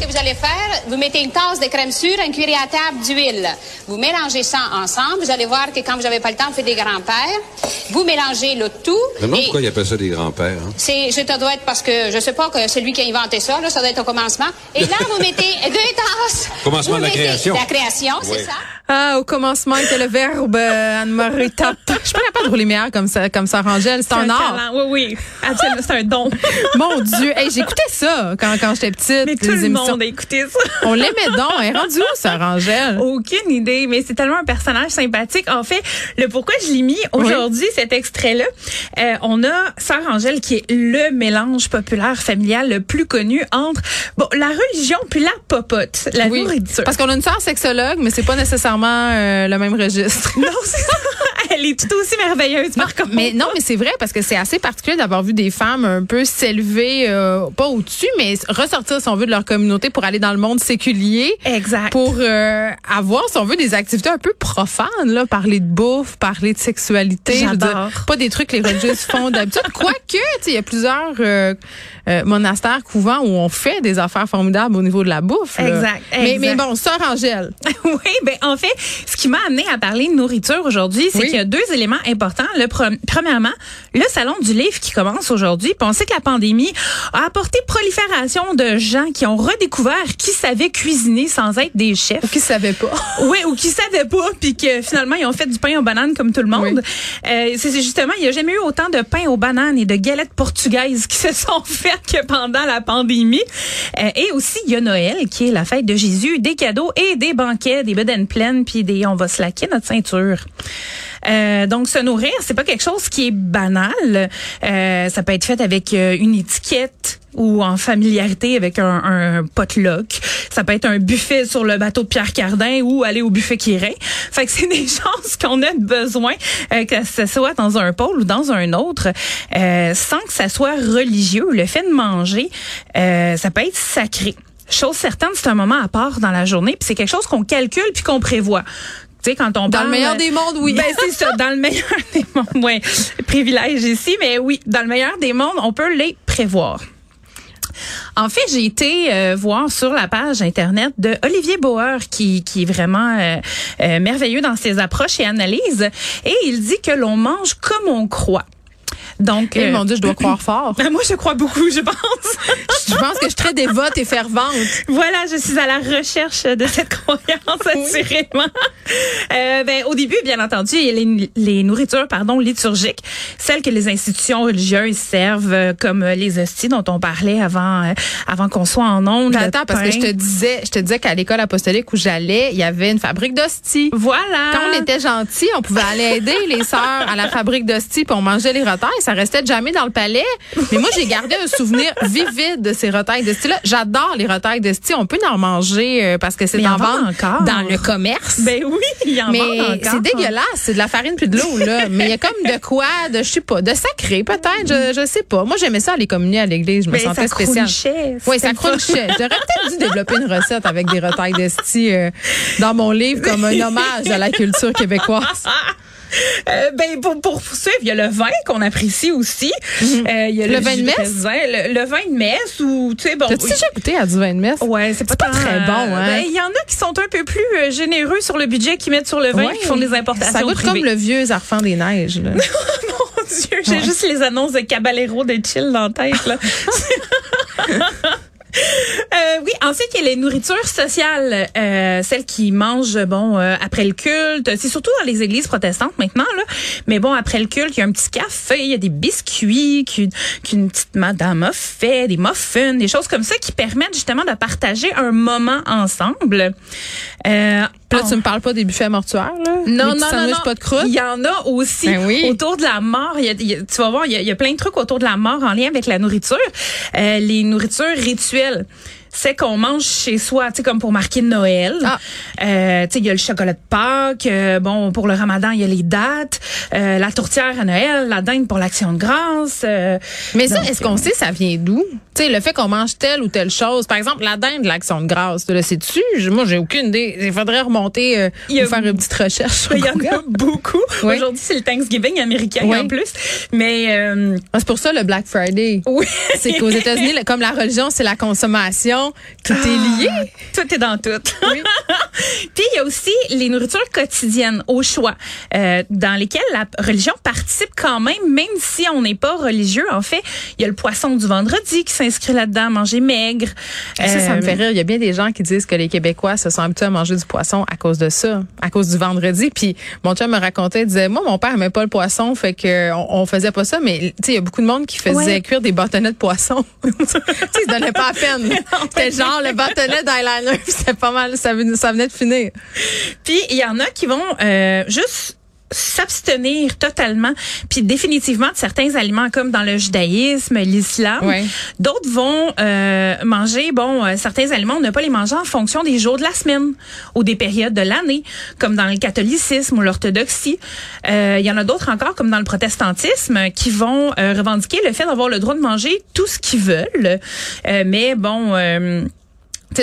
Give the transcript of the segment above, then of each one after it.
Ce que vous allez faire, vous mettez une tasse de crème sûre, une cuillère à table d'huile. Vous mélangez ça ensemble. Vous allez voir que quand vous n'avez pas le temps, vous faites des grands-pères. Vous mélangez le tout. Je me demande pourquoi il appelle ça des grands-pères. hein? c'est, je te dois être parce que je sais pas que c'est lui qui a inventé ça, là, ça doit être au commencement. Et là, vous mettez deux tasses. Commencement Vous de la création. La création, Oui. c'est ça. Ah, au commencement était le verbe, euh, Anne-Marie tape. Je suis pas capable de rouler comme ça, comme ça, Rangel. C'est un art. talent. Oui, oui. Absolument, c'est un don. Mon Dieu. Hey, j'écoutais ça quand, quand j'étais petite. Mais tout les le émissions. monde a écouté ça. On l'aimait donc. Elle est rendue où, ça, Rangel? Aucune idée, mais c'est tellement un personnage sympathique. En fait, le pourquoi je l'ai mis aujourd'hui, cet extrait-là, euh, on a Sœur Angèle qui est le mélange populaire familial le plus connu entre bon la religion puis la popote, la Oui. nourriture. Parce qu'on a une sœur sexologue, mais c'est pas nécessairement euh, le même registre. non, c'est ça. Elle est tout aussi merveilleuse, par contre. Mais non, mais c'est vrai parce que c'est assez particulier d'avoir vu des femmes un peu s'élever, euh, pas au-dessus, mais ressortir, si on veut, de leur communauté pour aller dans le monde séculier. Exact. Pour euh, avoir, si on veut, des activités un peu profanes, là, parler de bouffe, parler de sexualité. je veux dire, J'adore. Pas des trucs que les religieuses font d'habitude. Quoique, tu sais, il y a plusieurs euh, monastères, couvents où on fait des affaires formidables au niveau de la bouffe. là. Exact, Mais, exact. mais bon, sœur Angèle. Oui, ben en fait, ce qui m'a amené à parler de nourriture aujourd'hui, c'est Oui. qu'il y a deux éléments importants. Le pre- premièrement, le salon du livre qui commence aujourd'hui. On sait que la pandémie a apporté prolifération de gens qui ont redécouvert qui savaient cuisiner sans être des chefs. Qui savait pas? Oui, ou qui savaient pas, puis que finalement ils ont fait du pain aux bananes comme tout le monde. Euh, c'est justement, il y a jamais eu autant de pain aux bananes et de galettes portugaises qui se sont faites que pendant la pandémie. Euh, et aussi, il y a Noël, qui est la fête de Jésus, des cadeaux et des banquets, des bedaines pleines, puis des on va se laquer notre ceinture. Euh, donc se nourrir, c'est pas quelque chose qui est banal. Euh, ça peut être fait avec euh, une étiquette ou en familiarité avec un, un potluck. Ça peut être un buffet sur le bateau de Pierre Cardin ou aller au buffet Quirin. Fait que c'est des choses qu'on a besoin, euh, que ce soit dans un pôle ou dans un autre, euh, sans que ça soit religieux. Le fait de manger, euh, ça peut être sacré. Chose certaine, c'est un moment à part dans la journée, puis c'est quelque chose qu'on calcule puis qu'on prévoit. Tu sais, quand on Dans parle, le meilleur des mondes, oui. Ben, c'est ça, dans le meilleur des mondes. Ouais, privilège ici, mais oui, dans le meilleur des mondes, on peut les prévoir. En fait, j'ai été euh, voir sur la page internet de Olivier Bauer, qui, qui est vraiment euh, euh, merveilleux dans ses approches et analyses, et il dit que l'on mange comme on croit. Donc, Eh, euh, mon Dieu, je dois croire fort. ben, moi, je crois beaucoup, je pense. Je pense que je suis très dévote et fervente. Voilà, je suis à la recherche de cette croyance, assurément. Euh, ben, au début, bien entendu, il y a les, nourritures pardon, liturgiques, celles que les institutions religieuses servent, euh, comme euh, les hosties dont on parlait avant, euh, avant qu'on soit en ondes. Le attends, parce que je te disais, je te disais qu'à l'école apostolique où j'allais, il y avait une fabrique d'hosties. Voilà. Quand on était gentils, on pouvait aller aider les sœurs à la fabrique d'hosties puis on mangeait les retailles. Ça restait jamais dans le palais. Mais moi, j'ai gardé un souvenir vivide de ces retailles d'hosties-là. J'adore les retailles d'hosties. On peut en manger euh, parce que c'est Mais en vente encore. dans le commerce. Ben oui, il y en mais vendent encore. c'est dégueulasse, c'est de la farine puis de l'eau là. Mais il y a comme de quoi, de je sais pas, de sacré peut-être, je, je sais pas. Moi j'aimais ça aller communier à l'église, je me Ben, sentais ça spéciale. Oui, ça crounchait. J'aurais peut-être dû développer une recette avec des retailles d'esti euh, dans mon livre comme un hommage à la culture québécoise. Euh, ben pour, pour poursuivre, il y a le vin qu'on apprécie aussi. Euh, il y a Mhm. Le le, vin de messe? raisin, le, le vin de messe ou tu sais bon. T'as-tu déjà goûté à du vin de messe? Ouais, c'est pas, pas tant, très bon, hein? ben, Il y en a qui sont un peu plus euh, généreux sur le budget qu'ils mettent sur le vin, Ouais. qui font des importations Ça goûte privées. comme le vieux Zarfan des neiges. là. Mon Dieu, j'ai Ouais. juste les annonces de Caballero de chill dans la tête là. Euh, oui, ensuite il y a les nourritures sociales, euh, celles qui mangent bon euh, après le culte. C'est surtout dans les églises protestantes maintenant là. Mais bon après le culte, il y a un petit café, il y a des biscuits qu'une petite madame a fait, des muffins, des choses comme ça qui permettent justement de partager un moment ensemble. Euh, là, tu me parles pas des buffets mortuaires, là? non, Les non, non, non. pas de croûte? Il y en a aussi Ben oui. autour de la mort. Il y a, il y a- tu vas voir, il y, a, il y a plein de trucs autour de la mort en lien avec la nourriture. Euh, les nourritures rituelles. Brazil. C'est qu'on mange chez soi, tu sais, comme pour marquer Noël. Ah. Euh, tu sais, il y a le chocolat de Pâques. euh, bon, pour le ramadan, il y a les dates. euh, la tourtière à Noël, la dinde pour l'action de grâce. euh, Mais ça, est-ce qu'on sait ça vient d'où? Tu sais, le fait qu'on mange telle ou telle chose. Par exemple, la dinde de l'action de grâce. Là, c'est-tu? Je- Moi, j'ai aucune idée. Il faudrait remonter euh, Il y a- ou faire une petite recherche Il y en a beaucoup. Oui. Aujourd'hui, c'est le Thanksgiving américain Oui. en plus. Mais euh, Ah, c'est pour ça le Black Friday. oui. C'est qu'aux États-Unis, le- comme la religion, c'est la consommation. Tout est lié. Tout est dans tout. Puis il y a aussi les nourritures quotidiennes au choix, euh, dans lesquelles la religion participe quand même, même si on n'est pas religieux. En fait, il y a le poisson du vendredi qui s'inscrit là-dedans, manger maigre. Ça, ça me Euh, fait rire. Il y a bien des gens qui disent que les Québécois se sont habitués à manger du poisson à cause de ça, à cause du vendredi. Puis mon chum me racontait, il disait, moi, mon père aimait pas le poisson, fait que on, on faisait pas ça. Mais tu sais, il y a beaucoup de monde qui faisait Ouais. cuire des bâtonnets de poisson. tu sais, ils se donnaient pas à peine. C'était genre le bâtonnet d'eyeliner. C'était pas mal. Ça venait, ça venait de finir. Puis il y en a qui vont euh, juste s'abstenir totalement, puis définitivement de certains aliments comme dans le judaïsme, l'islam. Ouais. D'autres vont euh, manger, bon, euh, certains aliments, on ne pas les manger en fonction des jours de la semaine ou des périodes de l'année, comme dans le catholicisme ou l'orthodoxie. Euh, Il y en a d'autres encore, comme dans le protestantisme, qui vont euh, revendiquer le fait d'avoir le droit de manger tout ce qu'ils veulent. Euh, mais bon...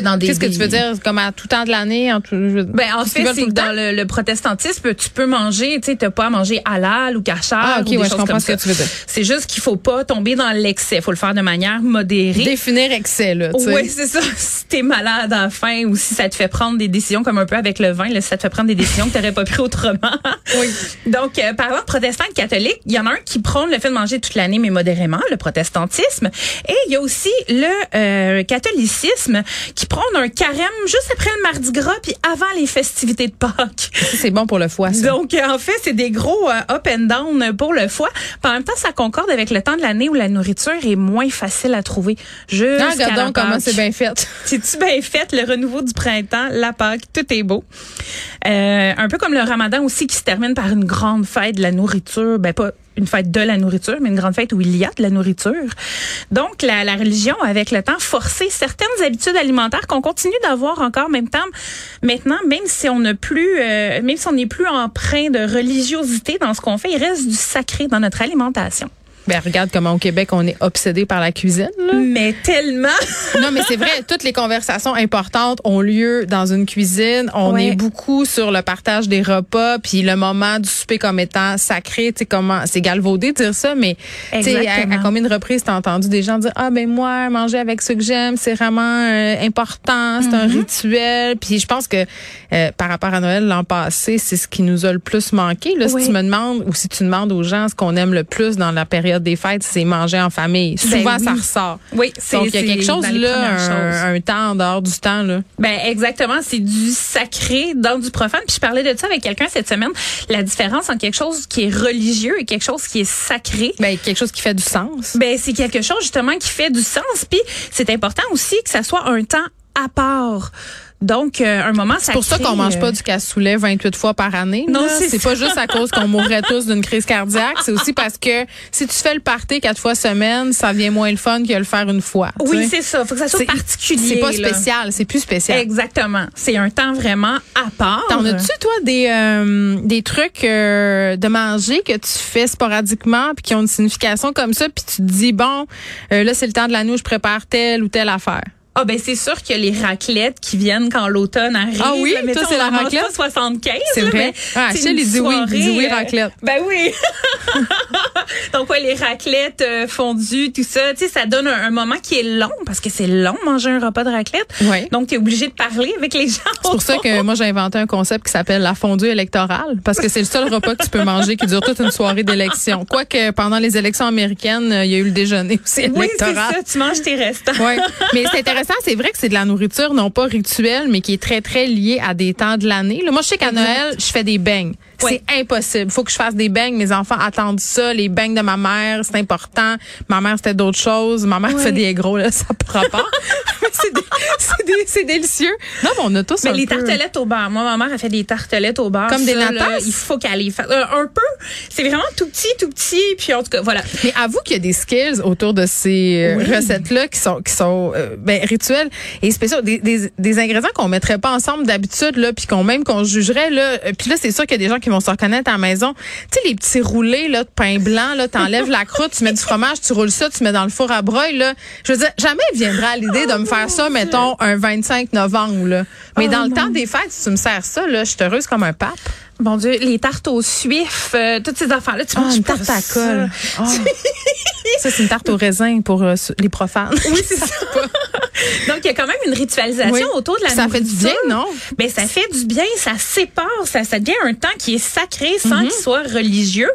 dans des Qu'est-ce que tu veux dire? Comme à tout temps de l'année? En tout, je- ben, en fait, c'est que dans le, le protestantisme, tu peux manger, tu sais, t'as pas à manger halal ou kachar Ah, ok, ou des ouais, je choses comprends comme ce que ça. tu veux dire. C'est juste qu'il faut pas tomber dans l'excès. faut le faire de manière modérée. Définir excès, là. tu sais. Oui, c'est ça. Si t'es malade à la fin ou si ça te fait prendre des décisions comme un peu avec le vin, là, si ça te fait prendre des décisions que t'aurais pas pris autrement. Oui. Donc, euh, parlant de protestants et catholiques, il y en a un qui prône le fait de manger toute l'année, mais modérément, le protestantisme. Et il y a aussi le euh, catholicisme qui prône un carême juste après le mardi gras puis avant les festivités de Pâques. C'est bon pour le foie, ça. Donc, euh, en fait, c'est des gros euh, up and down pour le foie. Puis en même temps, ça concorde avec le temps de l'année où la nourriture est moins facile à trouver. Jusqu'à Ah, regarde la donc comment Pâques. c'est bien fait. C'est-tu bien fait, le renouveau du printemps, la Pâque, tout est beau. Euh, un peu comme le ramadan aussi qui se termine par une grande fête de la nourriture. Ben, pas une fête de la nourriture, mais une grande fête où il y a de la nourriture. Donc, la, la religion, avec le temps, forcé certaines habitudes alimentaires qu'on continue d'avoir encore en même temps. Maintenant, même si on n'a plus, euh, même si on n'est plus empreint de religiosité dans ce qu'on fait, il reste du sacré dans notre alimentation. Ben, regarde comment au Québec, on est obsédé par la cuisine, là. Mais tellement! Non, mais c'est vrai, toutes les conversations importantes ont lieu dans une cuisine. On Ouais. est beaucoup sur le partage des repas, puis le moment du souper comme étant sacré. Tu sais comment c'est galvaudé de dire ça, mais tu sais à, combien de reprises t'as entendu des gens dire ah ben moi manger avec ceux que j'aime c'est vraiment euh, important, c'est un rituel. Puis je pense que euh, par rapport à Noël l'an passé, c'est ce qui nous a le plus manqué. Là, si tu me demandes ou si tu demandes aux gens ce qu'on aime le plus dans la période des fêtes, c'est manger en famille. Ben Souvent oui. ça ressort. Oui, c'est Donc, il y a quelque chose là, un temps en dehors du temps. Là. Ben exactement, c'est du sacré dans du profane. Puis je parlais de ça avec quelqu'un cette semaine, la différence entre quelque chose qui est religieux et quelque chose qui est sacré. Ben, quelque chose qui fait du sens. Ben c'est quelque chose justement qui fait du sens. Puis c'est important aussi que ça soit un temps à part. Donc euh, un moment C'est pour ça qu'on mange pas du cassoulet 28 fois par année. Non, c'est c'est ça. pas juste à cause qu'on mourrait tous d'une crise cardiaque. C'est aussi parce que si tu fais le party quatre fois semaine, ça vient moins le fun que le faire une fois. Oui, c'est ça. Faut que ça soit C'est- particulier. C'est pas là. spécial, c'est plus spécial. Exactement. C'est un temps vraiment à part. T'en as-tu, toi, des, euh, des trucs euh, de manger que tu fais sporadiquement puis qui ont une signification comme ça, puis tu te dis, bon, euh, là, c'est le temps de l'année où je prépare telle ou telle affaire? Ah ben c'est sûr qu'il y a les raclettes qui viennent quand l'automne arrive. Ah oui? Toi, c'est la raclette? pas 75. C'est vrai? Ah, c'est Achille, il dit oui, il dit soirée, oui, euh, raclette. Ben oui. Donc ouais, les raclettes euh, fondues, tout ça, tu sais, ça donne un, un moment qui est long parce que c'est long manger un repas de raclette. Oui. Donc tu es obligé de parler avec les gens. C'est pour ça que moi, j'ai inventé un concept qui s'appelle la fondue électorale, parce que c'est le seul repas que tu peux manger qui dure toute une soirée d'élection. Quoique, pendant les élections américaines, euh, il y a eu le déjeuner aussi Oui, c'est électoral. ça, tu manges tes restants. Ouais. Mais c'est intéressant, c'est vrai que c'est de la nourriture non pas rituelle, mais qui est très, très liée à des temps de l'année. Moi, je sais qu'à Noël, je fais des beignes. C'est impossible. faut que je fasse des beignes. Mes enfants attendent ça. Les beignes de ma mère, c'est important. Ma mère, c'était d'autres choses. Ma mère fait des gros, là, ça prend pas. C'est des- c'est délicieux. Non, mais on a tous Mais un les peu- tartelettes au beurre. Moi, ma mère a fait des tartelettes au beurre. Comme des Ça, natas? Il faut qu'elle les fasse. Euh, un peu. C'est vraiment tout petit, tout petit. Puis en tout cas, voilà. Mais avoue qu'il y a des skills autour de ces euh, Oui. recettes-là qui sont qui sont euh, ben, rituelles et spéciaux, des, des, des ingrédients qu'on mettrait pas ensemble d'habitude là, puis qu'on même qu'on jugerait là. Puis là, c'est sûr qu'il y a des gens qui vont se reconnaître à la maison. Tu sais les petits roulés là de pain blanc là, t'enlèves la croûte, tu mets du fromage, tu roules ça, tu mets dans le four à broil là. Je veux dire, jamais viendra à l'idée de me faire ça, mettons un 25 novembre là. Mais Oh, dans le temps des fêtes, si tu me sers ça là, je suis heureuse comme un pape. Mon Dieu, les tartes aux suifs, euh, toutes ces affaires-là, tu Ah, manges une tarte à ça. colle. Ça, c'est une tarte au raisin pour euh, les profanes. Oui, c'est ça. Donc, il y a quand même une ritualisation Oui. autour de la Ça fait du nourriture. bien, non? Ben, ça fait du bien, ça sépare, ça, ça devient un temps qui est sacré sans Mhm. qu'il soit religieux.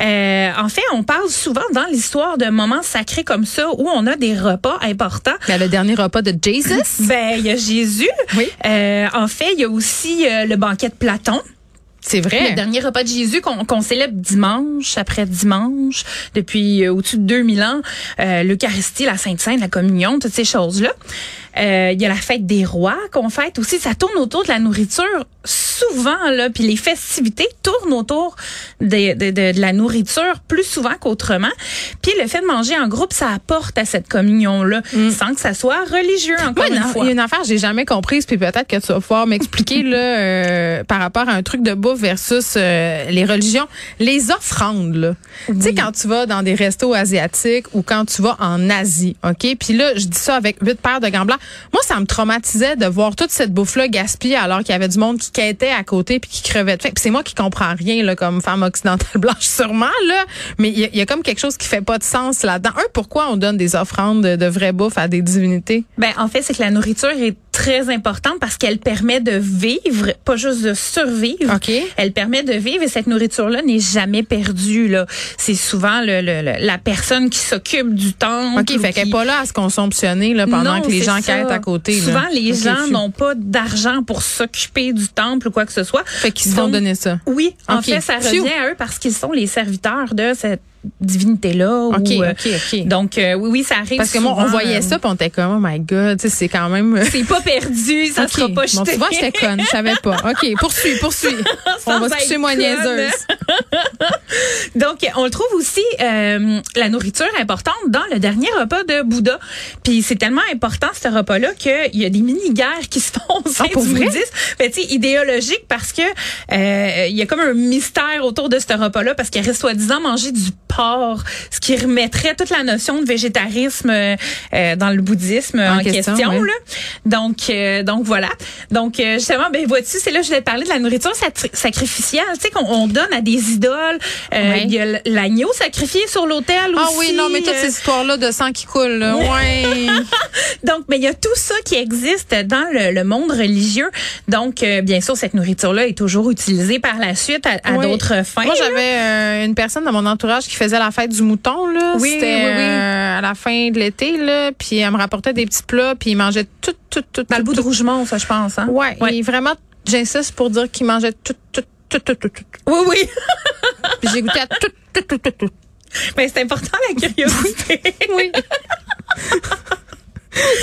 Euh, en fait, on parle souvent dans l'histoire de moments sacrés comme ça où on a des repas importants. Ben, le dernier repas de Jesus. Ben, il y a Jésus. Oui. Euh, en fait, il y a aussi euh, le banquet de Platon. C'est Le vrai. dernier repas de Jésus qu'on célèbre dimanche après dimanche depuis euh, au-dessus de 2000 ans, euh, l'Eucharistie, la Sainte Sainte, la communion, toutes ces choses-là. Euh, Il y a la fête des rois qu'on fête aussi. Ça tourne autour de la nourriture souvent là, puis les festivités tournent autour de, de, de, de la nourriture plus souvent qu'autrement. Puis le fait de manger en groupe, ça apporte à cette communion-là, sans que ça soit religieux encore Moi, une fois. il y a une affaire que j'ai jamais comprise, puis peut-être que tu vas pouvoir m'expliquer là euh, par rapport à un truc de bouffe versus euh, les religions, les offrandes. là. Tu sais quand tu vas dans des restos asiatiques ou quand tu vas en Asie, ok? Puis là, je dis ça avec huit paires de gants blancs. Moi, ça me traumatisait de voir toute cette bouffe là gaspillée alors qu'il y avait du monde qui quêtait à côté puis qui crevait de faim. C'est moi qui comprends rien là comme femme occidentale blanche sûrement là, mais il y, a- il y a comme quelque chose qui fait pas de sens là-dedans. Un, pourquoi on donne des offrandes de, de vraie bouffe à des divinités? Ben, en fait, c'est que la nourriture est très importante parce qu'elle permet de vivre, pas juste de survivre. OK. Elle permet de vivre et cette nourriture-là n'est jamais perdue. Là, c'est souvent le, le- le- la personne qui s'occupe du temple. OK, fait ou qu'elle qui- n'est pas là à se consomptionner là, pendant Non, que les gens ça. quêtent à côté. là. Souvent, les gens n'ont pas d'argent pour s'occuper du temple ou quoi que ce soit. Fait qu'ils se font donner ça. Oui, en fait, ça revient à eux parce qu'ils sont les serviteurs de cette divinité-là. OK, ou, euh, OK, OK. Donc, euh, oui, oui, ça arrive Parce que moi, on voyait ça, puis on était comme, oh my God, tu sais, c'est quand même. euh, C'est pas perdu, ça sera pas Bon, jeté. tu vois, j'étais conne, je savais pas. OK, poursuis, poursuis. on va se coucher être moi conne. niaiseuse. Donc, on le trouve aussi, euh, la nourriture importante dans le dernier repas de Bouddha. Puis c'est tellement important, ce repas-là, qu'il y a des mini-guerres qui se font au sein Ah, pour du vrai? Ben, tu sais, idéologique parce que euh, il y a comme un mystère autour de ce repas-là parce qu'il reste soi-disant manger du porc, ce qui remettrait toute la notion de végétarisme euh, euh, dans le bouddhisme En en, question, question. oui. là. Donc, euh, donc voilà. Donc euh, justement, ben vois-tu, c'est là que je voulais te parler de la nourriture sacri- sacrificielle. Tu sais qu'on on donne à des idoles. Euh, Ouais. Il y a l'agneau sacrifié sur l'autel Ah aussi. oui, non, mais toutes ces histoires-là de sang qui coule, là. Ouais. donc, mais il y a tout ça qui existe dans le, le monde religieux. Donc, euh, bien sûr, cette nourriture-là est toujours utilisée par la suite à, à Oui. d'autres fins. Moi, j'avais euh, une personne dans mon entourage qui faisait la fête du mouton, là. Oui, C'était oui, oui. euh, à la fin de l'été, là. Puis elle me rapportait des petits plats, puis il mangeait tout, tout, tout. Dans le tout, bout de. Rougemont, ça, je pense. Hein? Ouais, Ouais. et vraiment, j'insiste pour dire qu'il mangeait tout, tout, tout, tout, tout, tout. Oui, oui. Puis j'ai goûté à tout, tout, tout, tout, tout. mais c'est important, la curiosité. Oui.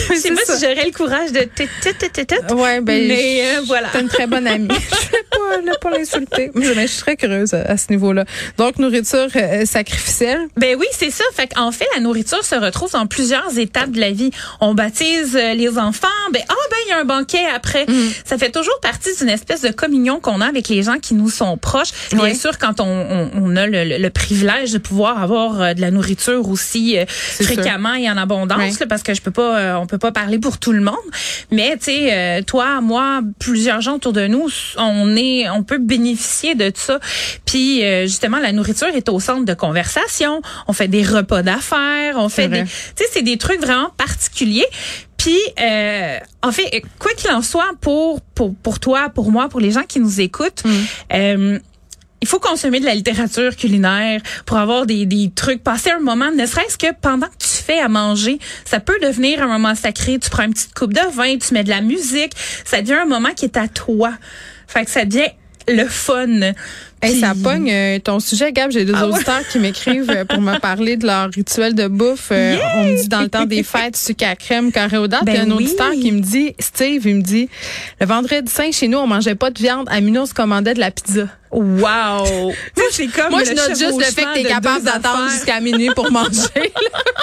Je sais pas si j'aurais le courage de... tit, tit, tit. Ouais, ben. Mais euh, voilà. Une très bonne amie. je vais pas là pour l'insulter. Mais je suis très curieuse à, à ce niveau-là. Donc, nourriture euh, sacrificielle? Ben oui, c'est ça. Fait en fait, la nourriture se retrouve dans plusieurs étapes de la vie. On baptise euh, les enfants. Ben ah ben il y a un banquet après. Ça fait toujours partie d'une espèce de communion qu'on a avec les gens qui nous sont proches. Bien Oui. sûr, quand on, on, on a le, le- le privilège de pouvoir avoir euh, de la nourriture aussi euh, sûr. fréquemment et en abondance, Oui. là, parce que je peux pas, euh, on peut pas parler pour tout le monde. Mais tu sais, euh, toi, moi, plusieurs gens autour de nous, on est, on peut bénéficier de ça. Puis euh, justement, la nourriture est au centre de conversation. On fait des repas d'affaires, on fait des, tu sais, c'est des trucs vraiment particuliers. Puis, euh, en fait, quoi qu'il en soit, pour, pour pour toi, pour moi, pour les gens qui nous écoutent, euh, il faut consommer de la littérature culinaire pour avoir des, des trucs, passer un moment, ne serait-ce que pendant que tu fais à manger, ça peut devenir un moment sacré. Tu prends une petite coupe de vin, tu mets de la musique, ça devient un moment qui est à toi. Fait que ça devient le fun. Hey, ça pogne euh, ton sujet, Gab. J'ai deux Ah ouais? auditeurs qui m'écrivent euh, pour me parler de leur rituel de bouffe. Euh, On me dit dans le temps des fêtes, sucre à crème, carré aux dates. Ben Il y a un oui. auditeur qui me dit, Steve, il me dit, le vendredi saint, chez nous, on mangeait pas de viande. À minuit, on se commandait de la pizza. Wow! C'est comme Moi, je note juste le fait que t'es capable d'attendre jusqu'à minuit pour manger.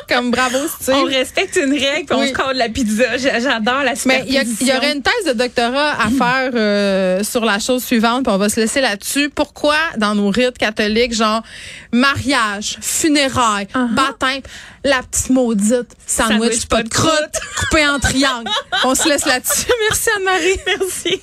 Comme bravo, Steve. On respecte une règle, puis on Oui. se colle la pizza. J'a- J'adore la Mais il y, aurait une thèse de doctorat à faire euh, sur la chose suivante, puis on va se laisser là-dessus. Pourquoi dans nos rites catholiques, genre mariage, funérailles, Uh-huh. baptême, la petite maudite sandwich, Sandwich pas de croûte, coupé en triangle. on se laisse là-dessus. Merci Anne-Marie. Merci.